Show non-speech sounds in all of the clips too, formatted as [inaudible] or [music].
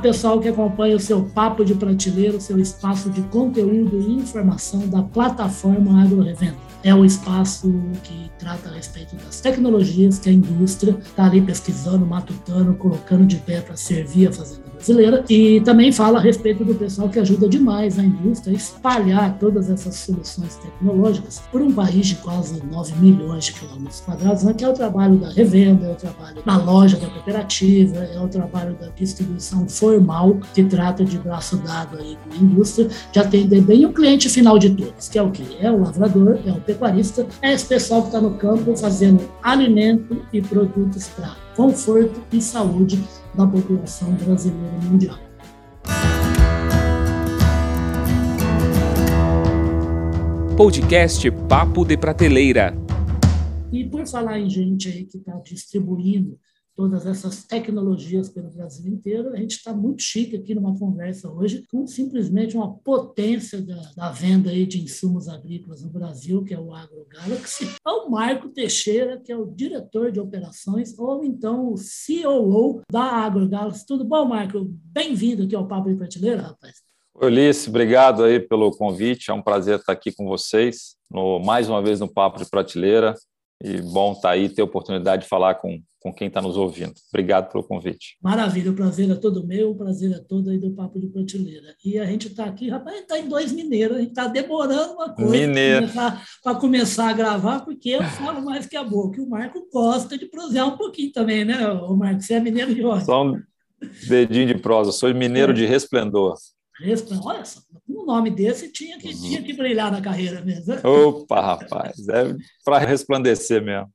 Pessoal que acompanha o seu Papo de Prateleira, o seu espaço de conteúdo e informação da plataforma Agro Revenda. É o espaço que trata a respeito das tecnologias que a indústria está ali pesquisando, matutando, colocando de pé para servir a fazenda brasileira. E também fala a respeito do pessoal que ajuda demais a indústria a espalhar todas essas soluções tecnológicas por um país de quase 9 milhões de quilômetros quadrados, né? que é o trabalho da revenda, é o trabalho da loja da cooperativa, é o trabalho da distribuição formal, que trata de braço dado aí com a indústria, de atender bem o cliente final de todos, que é o que? É o lavrador, é o pecuarista, é esse pessoal que está no campo fazendo alimento e produtos para conforto e saúde da população brasileira mundial. Podcast Papo de Prateleira. E por falar em gente aí que está distribuindo todas essas tecnologias pelo Brasil inteiro. A gente está muito chique aqui numa conversa hoje com simplesmente uma potência da, da venda aí de insumos agrícolas no Brasil, que é o AgroGalaxy, ao Marco Teixeira, que é o diretor de operações, ou então o COO da AgroGalaxy. Tudo bom, Marco? Bem-vindo aqui ao Papo de Prateleira, rapaz. Ulisses, obrigado aí pelo convite. É um prazer estar aqui com vocês, no, mais uma vez no Papo de Prateleira. E bom estar aí, ter a oportunidade de falar com com quem está nos ouvindo. Obrigado pelo convite. Maravilha, o prazer é todo meu, o prazer é todo aí do Papo de Prateleira. E a gente está aqui, rapaz, está em dois mineiros, a gente está demorando uma coisa Mineiro. para começar a gravar, porque eu falo mais que a boca. E o Marco gosta de prosear um pouquinho também, né, o Marco? Você é mineiro de onde? Só um dedinho de prosa, sou mineiro é. de resplendor. Resplendor, olha só, um nome desse tinha que, uhum. tinha que brilhar na carreira mesmo. Opa, rapaz, é para resplandecer mesmo.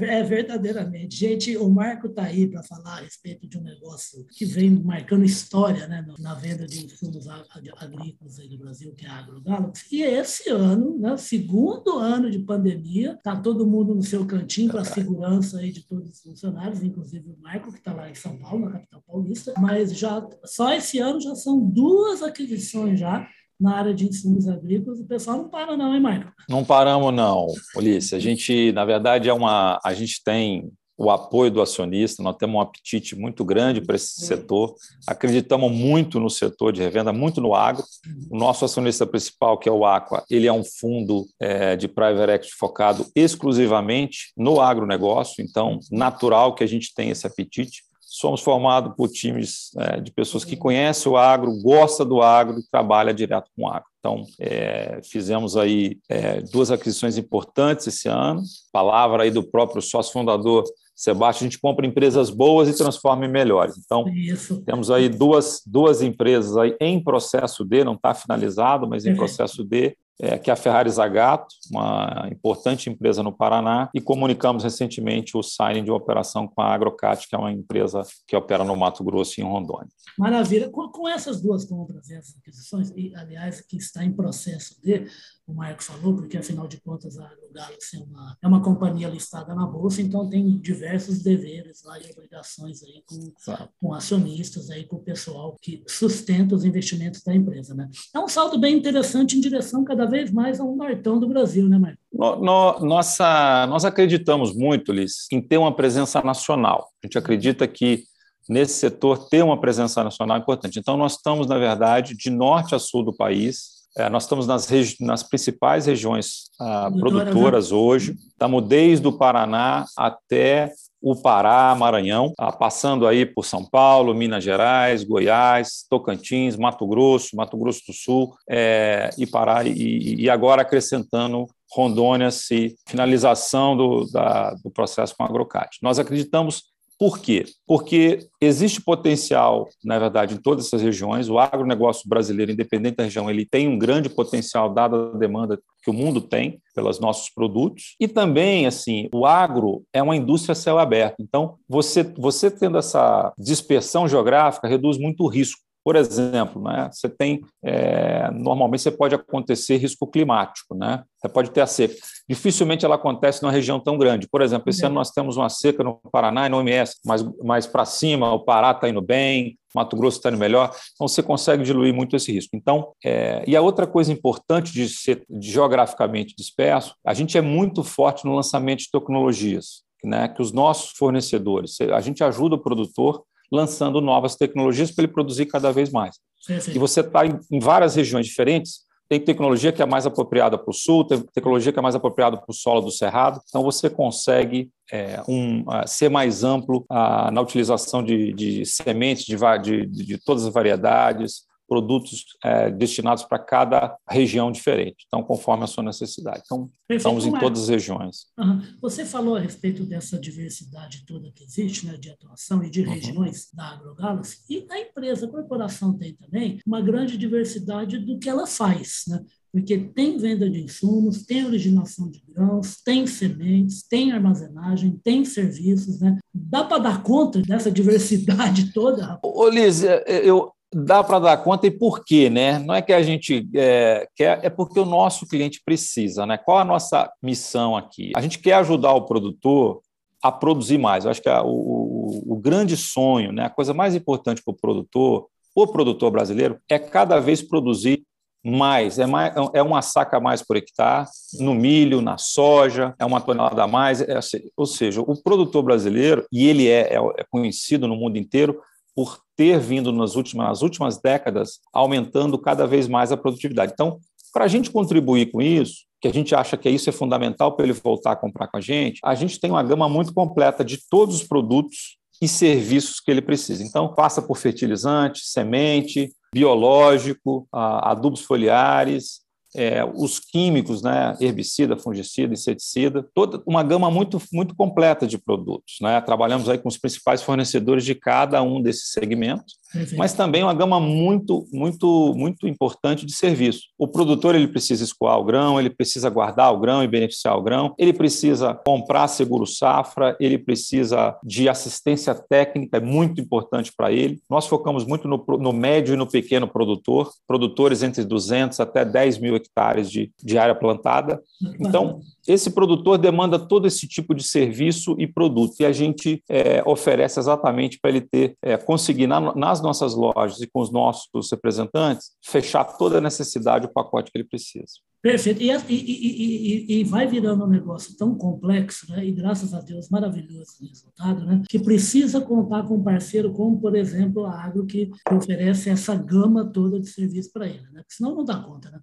É verdadeiramente. Gente, o Marco está aí para falar a respeito de um negócio que vem marcando história né, na venda de insumos agrícolas aí do Brasil, que é a AgroGalaxy. E esse ano, né, segundo ano de pandemia, está todo mundo no seu cantinho para a segurança aí de todos os funcionários, inclusive o Marco, que está lá em São Paulo, na capital paulista. Mas já só esse ano já são duas aquisições já na área de insumos agrícolas, o pessoal não para não, hein, Marco? Não paramos não, Ulisses. A gente, na verdade, é uma, a gente tem o apoio do acionista, nós temos um apetite muito grande para esse setor, acreditamos muito no setor de revenda, muito no agro. O nosso acionista principal, que é o Aqua, ele é um fundo é, de private equity focado exclusivamente no agronegócio, então natural que a gente tenha esse apetite somos formados por times é, de pessoas que conhecem o agro, gostam do agro e trabalham direto com o agro. Então, é, fizemos aí é, duas aquisições importantes esse ano. Palavra aí do próprio sócio fundador Sebastião, a gente compra empresas boas e transforma em melhores. Então, Isso. temos aí duas, duas empresas aí em processo de, não está finalizado, mas em processo de, é, que é a Ferrari Zagato, uma importante empresa no Paraná, e comunicamos recentemente o signing de uma operação com a Agrocat, que é uma empresa que opera no Mato Grosso e em Rondônia. Maravilha. Com, com essas duas compras, essas aquisições, e, aliás, que está em processo de, o Marco falou, porque afinal de contas a Galaxy é uma, é uma companhia listada na Bolsa, então tem diversos deveres lá e obrigações aí com, com acionistas, aí, com o pessoal que sustenta os investimentos da empresa. Né? É um salto bem interessante em direção cada vez mais a um do Brasil, né, Marco? No, no, nossa, nós acreditamos muito, Liz, em ter uma presença nacional. A gente acredita que nesse setor ter uma presença nacional é importante. Então, nós estamos, na verdade, de norte a sul do país, é, nós estamos nas, nas principais regiões ah, produtoras hoje, estamos desde o Paraná até o Pará, Maranhão, ah, passando aí por São Paulo, Minas Gerais, Goiás, Tocantins, Mato Grosso, Mato Grosso do Sul é, e Pará, e, e, agora acrescentando Rondônia, se finalização do, da, do processo com a Agrocat. Nós acreditamos por quê? Porque existe potencial, na verdade, em todas essas regiões. O agronegócio brasileiro, independente da região, ele tem um grande potencial, dada a demanda que o mundo tem pelos nossos produtos. E também, assim, o agro é uma indústria céu aberto. Então, você, você tendo essa dispersão geográfica, reduz muito o risco. Por exemplo, né, você tem, é, normalmente você pode acontecer risco climático, né? Você pode ter a seca. Dificilmente ela acontece numa região tão grande. Por exemplo, esse ano nós temos uma seca no Paraná e no OMS, mas mais para cima, o Pará está indo bem, Mato Grosso está indo melhor, então você consegue diluir muito esse risco. Então, é, e a outra coisa importante de ser geograficamente disperso, a gente é muito forte no lançamento de tecnologias, né, que os nossos fornecedores, a gente ajuda o produtor lançando novas tecnologias para ele produzir cada vez mais. Sim, sim. E você está em, em várias regiões diferentes, tem tecnologia que é mais apropriada para o sul, tem tecnologia que é mais apropriada para o solo do cerrado. Então, você consegue é, um, uh, ser mais amplo uh, na utilização de, de sementes de, de, de, todas as variedades, produtos é, destinados para cada região diferente, então, conforme a sua necessidade. Então, Perfeito. estamos em todas as regiões. Uhum. Você falou a respeito dessa diversidade toda que existe, né, de atuação e de uhum. regiões da AgroGalaxy, e a empresa, a corporação tem também uma grande diversidade do que ela faz, né? porque tem venda de insumos, tem originação de grãos, tem sementes, tem armazenagem, tem serviços, né? Dá para dar conta dessa diversidade [laughs] toda? Ô, Liz, é, é, eu, dá para dar conta e por quê, né? Não é que a gente é, quer, é porque o nosso cliente precisa, né? Qual a nossa missão aqui? A gente quer ajudar o produtor a produzir mais. Eu acho que a, o, o, grande sonho, né? A coisa mais importante para o produtor, o produtor brasileiro, é cada vez produzir mais, é, mais, é uma saca a mais por hectare, no milho, na soja, é uma tonelada a mais, é, ou seja, o produtor brasileiro, e ele é, é, é conhecido no mundo inteiro por ter vindo nas últimas, nas últimas décadas aumentando cada vez mais a produtividade. Então, para a gente contribuir com isso, que a gente acha que isso é fundamental para ele voltar a comprar com a gente, a gente tem uma gama muito completa de todos os produtos e serviços que ele precisa. Então, passa por fertilizante, semente, biológico, adubos foliares, é, os químicos, né, herbicida, fungicida, inseticida, toda uma gama muito, muito completa de produtos. Né? Trabalhamos aí com os principais fornecedores de cada um desses segmentos mas também uma gama muito, muito, muito importante de serviço. O produtor ele precisa escoar o grão, ele precisa guardar o grão e beneficiar o grão, ele precisa comprar seguro safra, ele precisa de assistência técnica, é muito importante para ele. Nós focamos muito no, no, médio e no pequeno produtor, produtores entre 200 até 10 mil hectares de, de área plantada. Então, esse produtor demanda todo esse tipo de serviço e produto, e a gente é, oferece exatamente para ele ter, é, conseguir na, nas nossas lojas e com os nossos representantes, fechar toda a necessidade, o pacote que ele precisa. Perfeito. E, e, e, e, vai virando um negócio tão complexo, né? e graças a Deus, maravilhoso o resultado, né? que precisa contar com um parceiro como, por exemplo, a Agro, que oferece essa gama toda de serviço para ele. Né? Porque senão não dá conta. Né?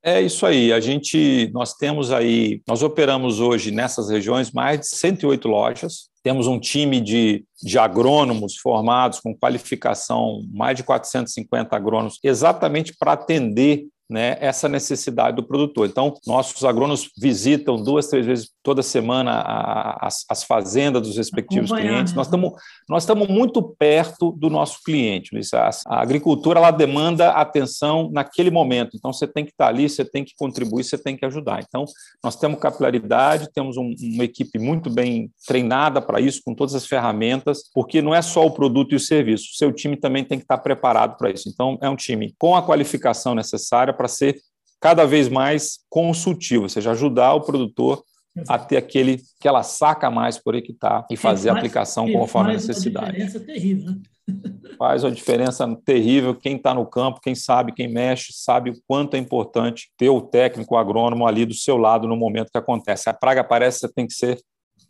É isso aí. A gente, nós temos aí, nós operamos hoje nessas regiões mais de 108 lojas. Temos um time de, de agrônomos formados com qualificação, mais de 450 agrônomos, exatamente para atender né, essa necessidade do produtor. Então, nossos agrônomos visitam duas, três vezes toda semana a, as, as, fazendas dos respectivos clientes. Nós estamos nós estamos muito perto do nosso cliente. Luiz. A, a, agricultura ela demanda atenção naquele momento. Então, você tem que estar ali, você tem que contribuir, você tem que ajudar. Então, nós temos capilaridade, temos um, uma equipe muito bem treinada para isso, com todas as ferramentas, porque não é só o produto e o serviço. O seu time também tem que estar preparado para isso. Então, é um time com a qualificação necessária para ser cada vez mais consultivo, ou seja, ajudar o produtor a ter aquele, aquela saca mais por hectare e fazer faz, a aplicação conforme a necessidade. Faz uma diferença terrível, né? [laughs] Faz uma diferença terrível. Quem está no campo, quem sabe, quem mexe, sabe o quanto é importante ter o técnico o agrônomo ali do seu lado no momento que acontece. A praga aparece, você tem que ser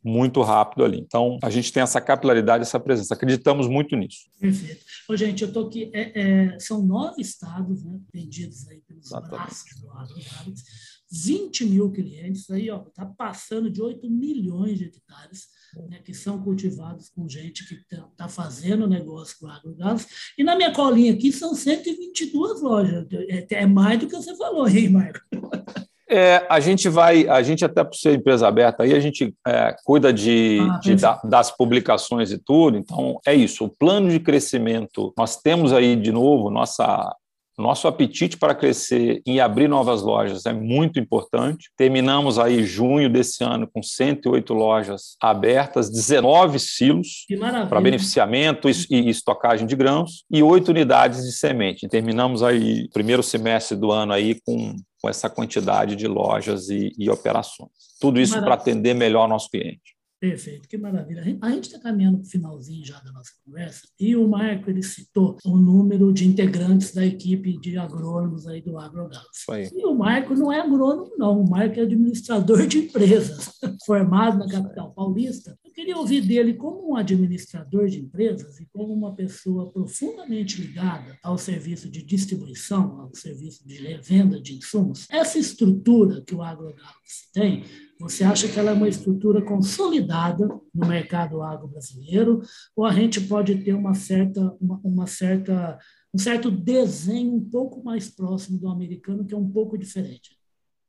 muito rápido ali. Então, a gente tem essa capilaridade, essa presença. Acreditamos muito nisso. Perfeito. Ô, gente, eu estou aqui. É, é, são nove estados né, atendidos aí pelos braços do AgroGalaxy, 20 mil clientes, aí está passando de 8 milhões de hectares né, que são cultivados com gente que está tá fazendo negócio com AgroGalaxy. E na minha colinha aqui são 122 lojas. É, é mais do que você falou, hein, Marco? É, a gente vai, a gente até por ser empresa aberta aí, a gente é, cuida de, ah, de da, das publicações e tudo, então é isso. O plano de crescimento, nós temos aí de novo nossa nosso apetite para crescer e abrir novas lojas é muito importante. Terminamos aí junho desse ano com 108 lojas abertas, 19 silos para beneficiamento e estocagem de grãos e oito unidades de semente. Terminamos aí primeiro semestre do ano aí com, com essa quantidade de lojas e, e operações. Tudo isso para atender melhor nosso cliente. Perfeito, que maravilha. A gente está caminhando para o finalzinho já da nossa conversa e o Marco ele citou o número de integrantes da equipe de agrônomos aí do AgroGalaxy. E o Marco não é agrônomo, não. O Marco é administrador de empresas, [laughs] formado na capital paulista. Queria ouvir dele como um administrador de empresas e como uma pessoa profundamente ligada ao serviço de distribuição, ao serviço de revenda de insumos. Essa estrutura que o AgroGalaxy tem, você acha que ela é uma estrutura consolidada no mercado agro brasileiro ou a gente pode ter uma certa, uma, uma certa, um certo desenho um pouco mais próximo do americano, que é um pouco diferente?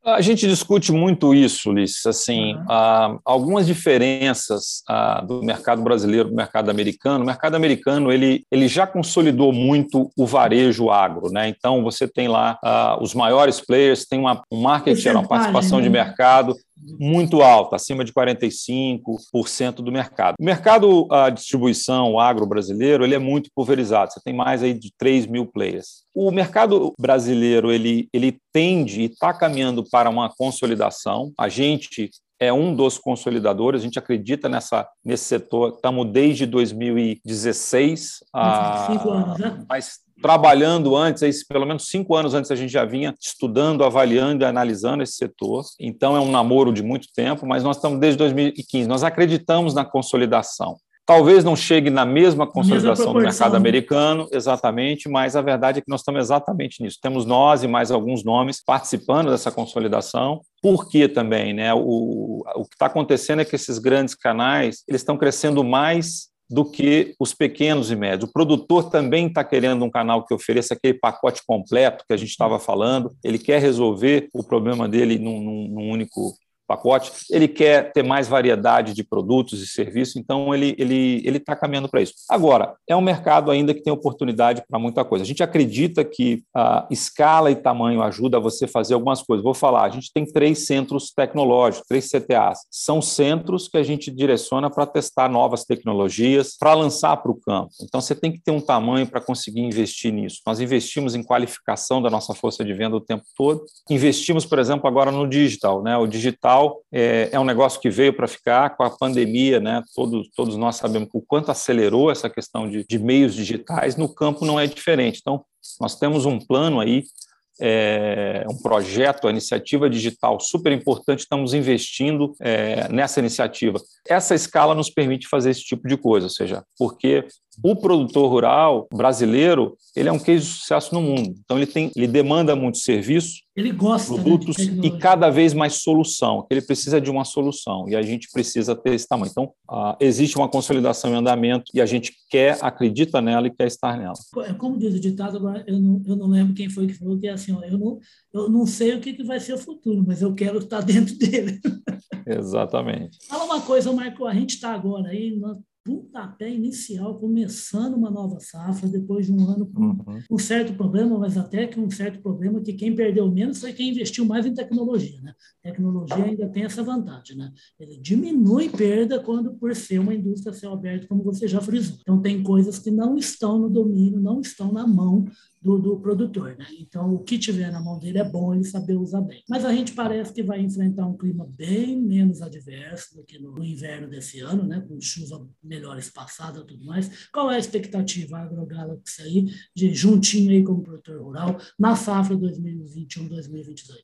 A gente discute muito isso, Ulisses. Assim, uhum. ah, algumas diferenças ah, do mercado brasileiro do mercado americano. O mercado americano ele, ele já consolidou muito o varejo agro, né? Então você tem lá ah, os maiores players, tem uma, um market share, uma participação de né? mercado muito alta, acima de 45% do mercado. O mercado, a distribuição, o agro brasileiro, ele é muito pulverizado. Você tem mais aí de 3 mil players. O mercado brasileiro, ele, ele tende e está caminhando para uma consolidação. A gente é um dos consolidadores, a gente acredita nessa, nesse setor, estamos desde 2016. Cinco anos, né? Mas trabalhando antes, pelo menos cinco anos antes, a gente já vinha estudando, avaliando e analisando esse setor. Então, é um namoro de muito tempo, mas nós estamos desde 2015. Nós acreditamos na consolidação. Talvez não chegue na mesma consolidação do mercado americano, exatamente, mas a verdade é que nós estamos exatamente nisso. Temos nós e mais alguns nomes participando dessa consolidação. Por que também? Né? O, o que está acontecendo é que esses grandes canais eles estão crescendo mais do que os pequenos e médios. O produtor também está querendo um canal que ofereça aquele pacote completo que a gente estava falando. Ele quer resolver o problema dele num, num único pacote, ele quer ter mais variedade de produtos e serviços, então ele ele ele está caminhando para isso. Agora é um mercado ainda que tem oportunidade para muita coisa. A gente acredita que a escala e tamanho ajuda a você fazer algumas coisas. Vou falar, a gente tem três centros tecnológicos, três CTAs. São centros que a gente direciona para testar novas tecnologias, para lançar para o campo. Então você tem que ter um tamanho para conseguir investir nisso. Nós investimos em qualificação da nossa força de venda o tempo todo. Investimos, por exemplo, agora no digital, né? O digital digital é, é um negócio que veio para ficar com a pandemia, né? Todos, todos nós sabemos o quanto acelerou essa questão de, de meios digitais, no campo não é diferente. Então, nós temos um plano aí é, um projeto, a iniciativa digital super importante, estamos investindo é, nessa iniciativa. Essa escala nos permite fazer esse tipo de coisa, ou seja, porque o produtor rural brasileiro ele é um case de sucesso no mundo. Então ele tem, ele demanda muito serviço, ele gosta né, produtos né, e cada vez mais solução. Ele precisa de uma solução e a gente precisa ter esse tamanho. Então uh, existe uma consolidação em andamento e a gente quer, acredita nela e quer estar nela. É como diz o ditado agora, eu não, eu não lembro quem foi que falou que é assim, ó, eu não eu não sei o que, que vai ser o futuro, mas eu quero estar [laughs] dentro dele. Exatamente. Fala uma coisa, Marco, a gente está agora aí pontapé inicial, começando uma nova safra, depois de um ano com uhum. um certo problema, mas até que um certo problema que quem perdeu menos foi quem investiu mais em tecnologia. Né? Tecnologia ainda tem essa vantagem. Né? Ele diminui perda quando por ser uma indústria céu aberto, como você já frisou. Então, tem coisas que não estão no domínio, não estão na mão do, do, produtor. Né? Então, o que tiver na mão dele é bom ele saber usar bem. Mas a gente parece que vai enfrentar um clima bem menos adverso do que no, no inverno desse ano, né? com chuva melhor espaçada e tudo mais. Qual é a expectativa AgroGalaxy aí, de juntinho aí como produtor rural, na safra 2021-2022?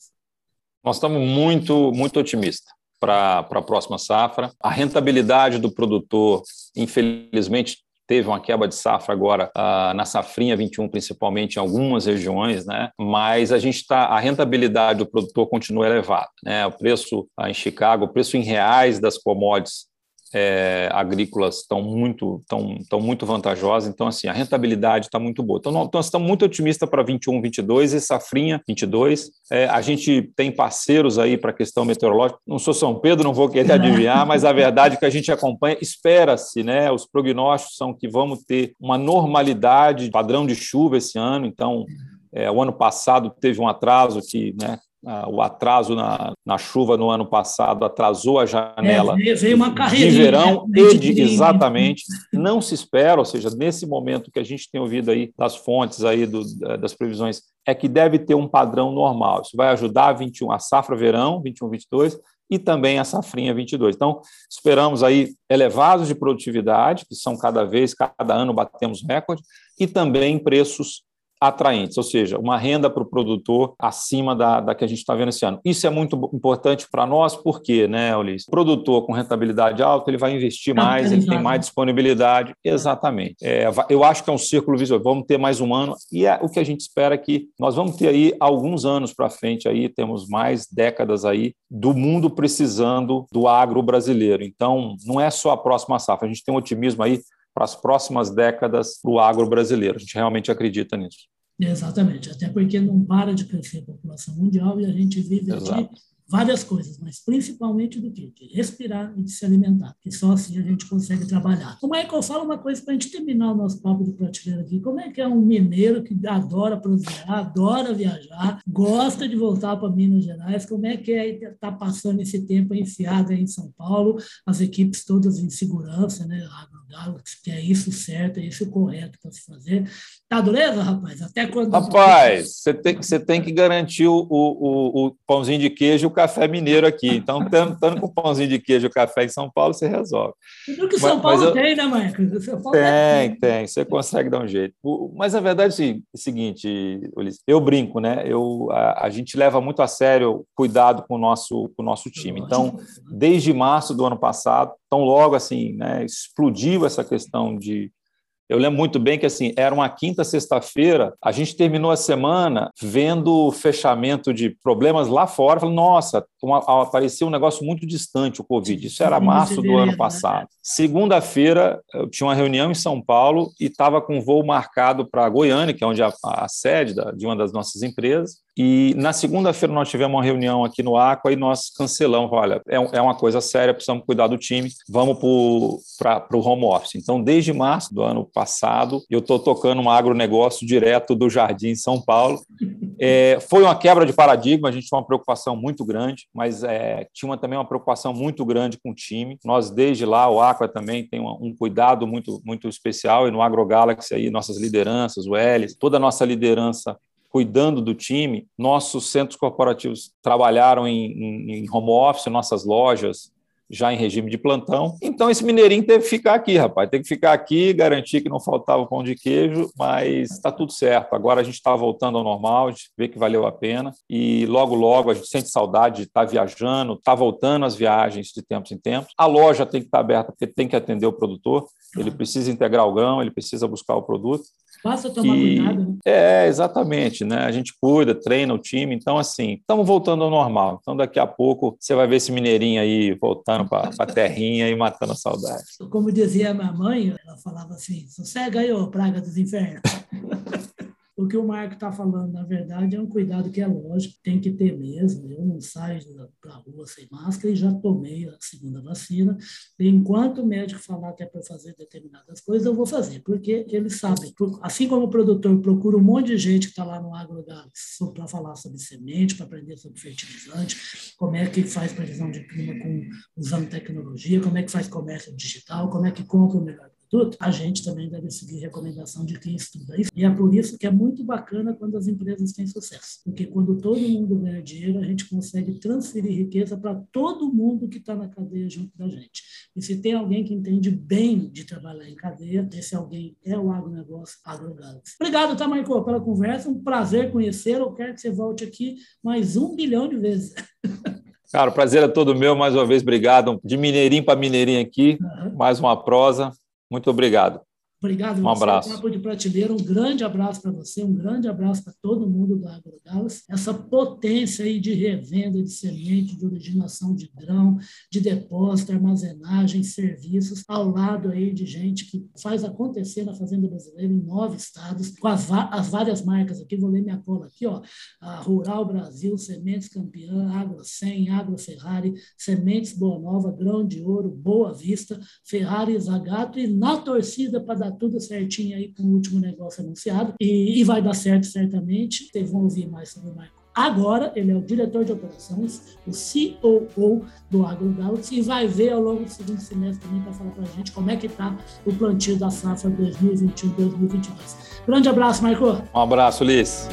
Nós estamos muito, muito otimistas para a próxima safra. A rentabilidade do produtor, infelizmente, teve uma quebra de safra agora uh, na safrinha 21, principalmente em algumas regiões, né? Mas a gente está, a rentabilidade do produtor continua elevada, né? O preço uh, em Chicago, o preço em reais das commodities é, agrícolas estão muito, estão, estão muito vantajosas, então assim, a rentabilidade está muito boa. Então, nós, então, estamos muito otimistas para 21, 22 e safrinha 22. É, a gente tem parceiros aí para a questão meteorológica. Não sou São Pedro, não vou querer adivinhar, mas a verdade é que a gente acompanha, espera-se, né? Os prognósticos são que vamos ter uma normalidade, padrão de chuva esse ano, então é, o ano passado teve um atraso que né, o atraso na, na, chuva no ano passado atrasou a janela é, veio uma de verão né? e de, exatamente não se espera, ou seja, nesse momento que a gente tem ouvido aí das fontes aí do, das previsões é que deve ter um padrão normal. Isso vai ajudar a 21 a safra verão 21 22 e também a safrinha 22. Então, esperamos aí elevados de produtividade, que são cada vez, cada ano batemos recorde, e também preços atraentes, ou seja, uma renda para o produtor acima da, da que a gente está vendo esse ano. Isso é muito importante para nós, porque, né, Ulisses? O produtor com rentabilidade alta, ele vai investir mais, ele tem mais disponibilidade. Exatamente. É, eu acho que é um círculo visual. Vamos ter mais um ano, e é o que a gente espera que nós vamos ter aí alguns anos para frente aí, temos mais décadas aí do mundo precisando do agro brasileiro. Então, não é só a próxima safra, a gente tem um otimismo aí para as próximas décadas para o agro brasileiro. A gente realmente acredita nisso. Exatamente, até porque não para de crescer a população mundial e a gente vive Exato. aqui várias coisas, mas principalmente do que? De respirar e de se alimentar, que só assim a gente consegue trabalhar. O Michael fala uma coisa para a gente terminar o nosso papo de prateleira aqui. Como é que é um mineiro que adora prosperar, adora viajar, gosta de voltar para Minas Gerais? Como é que é estar tá passando esse tempo enfiado aí em São Paulo, as equipes todas em segurança, né? Galaxy, que é isso certo, é isso correto para se fazer. Tá dureza, rapaz? Até quando. Rapaz, você tem, você tem que garantir o, o, o pãozinho de queijo e o café mineiro aqui. Então, estando com pãozinho de queijo e café em São Paulo, você resolve. Tudo que São mas, Paulo eu... tem, né? São Paulo tem, tem. Você consegue dar um jeito. Mas a verdade é o seguinte, Ulisses, eu brinco, né? Eu, a, a, gente leva muito a sério o cuidado com o nosso, com o nosso time. Então, desde março do ano passado, tão logo assim, né, explodiu essa questão de eu lembro muito bem que assim era uma quinta, sexta-feira, a gente terminou a semana vendo o fechamento de problemas lá fora. Falei, nossa, uma, apareceu um negócio muito distante o Covid. Isso era março do ano né? passado. Segunda-feira, eu tinha uma reunião em São Paulo e estava com um voo marcado para Goiânia, que é onde a, a sede da, de uma das nossas empresas. E na segunda-feira nós tivemos uma reunião aqui no Aqua e nós cancelamos. Olha, é, é uma coisa séria, precisamos cuidar do time, vamos para o home office. Então, desde março do ano passado, eu estou tocando um agronegócio direto do Jardim São Paulo. É, foi uma quebra de paradigma, a gente tinha uma preocupação muito grande, mas é, tinha uma, também uma preocupação muito grande com o time. Nós, desde lá, o Aqua também tem um, um cuidado muito, muito especial, e no AgroGalaxy, aí, nossas lideranças, o Elis, toda a nossa liderança cuidando do time. Nossos centros corporativos trabalharam em, em home office, nossas lojas já em regime de plantão. Então, esse mineirinho teve que ficar aqui, rapaz. Tem que ficar aqui, garantir que não faltava pão de queijo, mas está tudo certo. Agora a gente está voltando ao normal, a gente vê que valeu a pena. E logo, logo, a gente sente saudade de estar tá viajando, está voltando às viagens de tempos em tempos. A loja tem que estar tá aberta, porque tem que atender o produtor. Ele precisa integrar o grão, ele precisa buscar o produto. Basta tomar e, cuidado. Né? É, exatamente, né? A gente cuida, treina o time, então assim, estamos voltando ao normal. Então daqui a pouco você vai ver esse mineirinho aí voltando para a terrinha e matando a saudade. Como dizia minha mãe, ela falava assim, sossega aí, ô praga dos infernos. [laughs] O que o Marco está falando, na verdade, é um cuidado que é lógico, tem que ter mesmo. Eu não saio para a rua sem máscara e já tomei a segunda vacina. E enquanto o médico falar que é para fazer determinadas coisas, eu vou fazer, porque eles sabem. Assim como o produtor procura um monte de gente que está lá no AgroGalaxy para falar sobre semente, para aprender sobre fertilizante, como é que faz previsão de clima com, usando tecnologia, como é que faz comércio digital, como é que compra o melhor produto, a gente também deve seguir recomendação de quem estuda isso. E é por isso que é muito bacana quando as empresas têm sucesso. Porque quando todo mundo ganha dinheiro, a gente consegue transferir riqueza para todo mundo que está na cadeia junto da gente. E se tem alguém que entende bem de trabalhar em cadeia, esse alguém é o agronegócio AgroGalaxy. Obrigado, tá, Michael, pela conversa. Um prazer conhecê-lo. Eu quero que você volte aqui mais um bilhão de vezes. Cara, o prazer é todo meu. Mais uma vez, obrigado. De mineirinho para mineirinho aqui, uhum. mais uma prosa. Muito obrigado. Obrigado, um abraço. Papo de Prateleira, um grande abraço para você, um grande abraço para todo mundo do AgroDallas. Essa potência aí de revenda de semente, de originação de grão, de depósito, armazenagem, serviços, ao lado aí de gente que faz acontecer na Fazenda Brasileira em nove estados, com as, as várias marcas aqui, vou ler minha cola aqui, ó, a Rural Brasil, Sementes Campeã, Agro 100, Agro Ferrari, Sementes Boa Nova, Grão de Ouro, Boa Vista, Ferrari Zagato e na torcida para tudo certinho aí com o último negócio anunciado. E, e vai dar certo, certamente. Vocês vão ouvir mais sobre o Michael. Agora, ele é o diretor de operações, o COO do AgroGalaxy, e vai ver ao longo do segundo semestre também para falar para a gente como é que está o plantio da safra 2021-2022. Grande abraço, Michael. Um abraço, Liz.